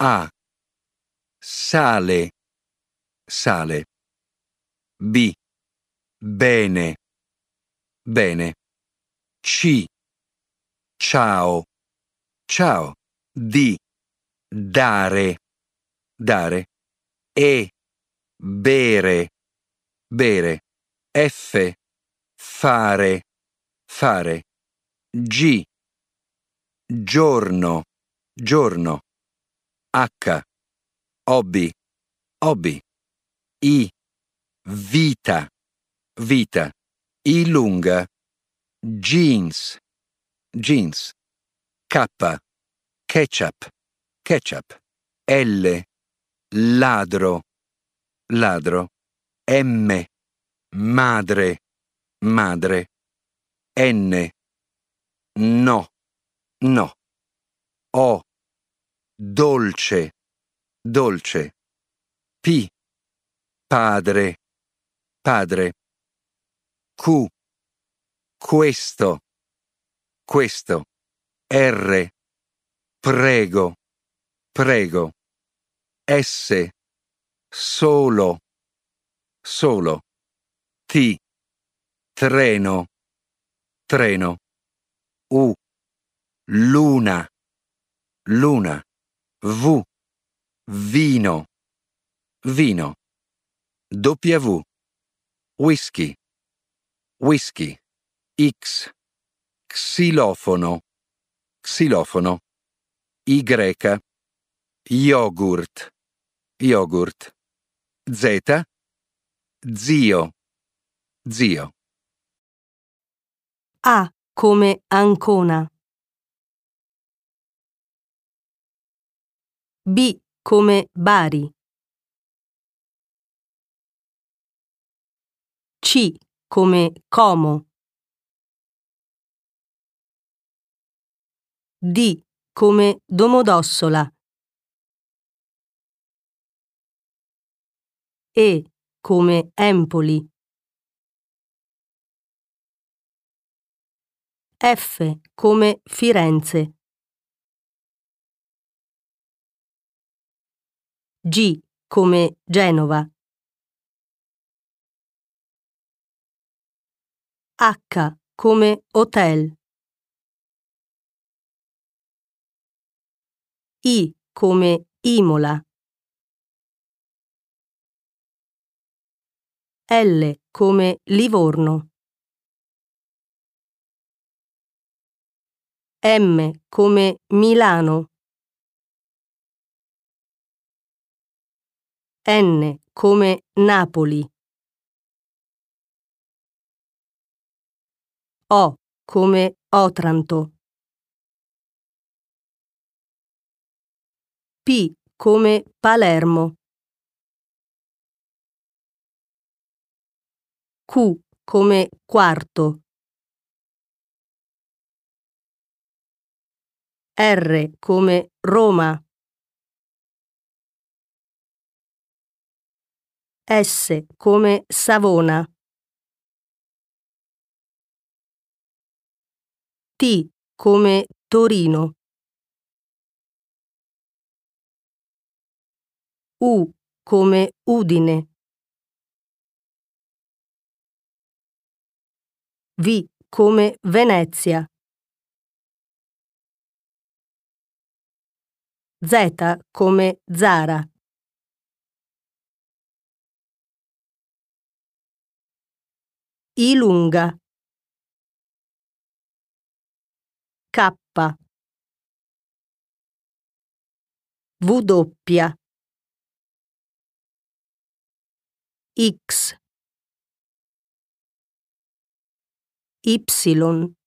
A. Sale, sale. B. Bene, bene. C. Ciao, ciao. D. Dare, dare. E. Bere, bere. F. Fare, fare. G. Giorno, giorno. H. Hobby, hobby. I. Vita, vita. I lunga. Jeans, jeans. K. Ketchup, ketchup. L. Ladro, ladro. M. Madre, madre. N. No, no. O. Dolce, dolce. P. Padre, padre. Q. Questo, questo. R. Prego, prego. S. Solo, solo. T. Treno, treno. U. Luna, luna. V. Vino, vino. W. Whisky, whisky. X. Xilofono, xilofono. Y. Yogurt, yogurt. Z. Zio, zio. A come Ancona. B come Bari. C come Como. D come Domodossola. E come Empoli. F come Firenze. G come Genova. H come Hotel. I come Imola. L come Livorno. M come Milano. N come Napoli. O come Otranto. P come Palermo. Q come Quarto. R come Roma. S come Savona. T come Torino. U come Udine. V come Venezia. Z come Zara. I. K. W. X. Y.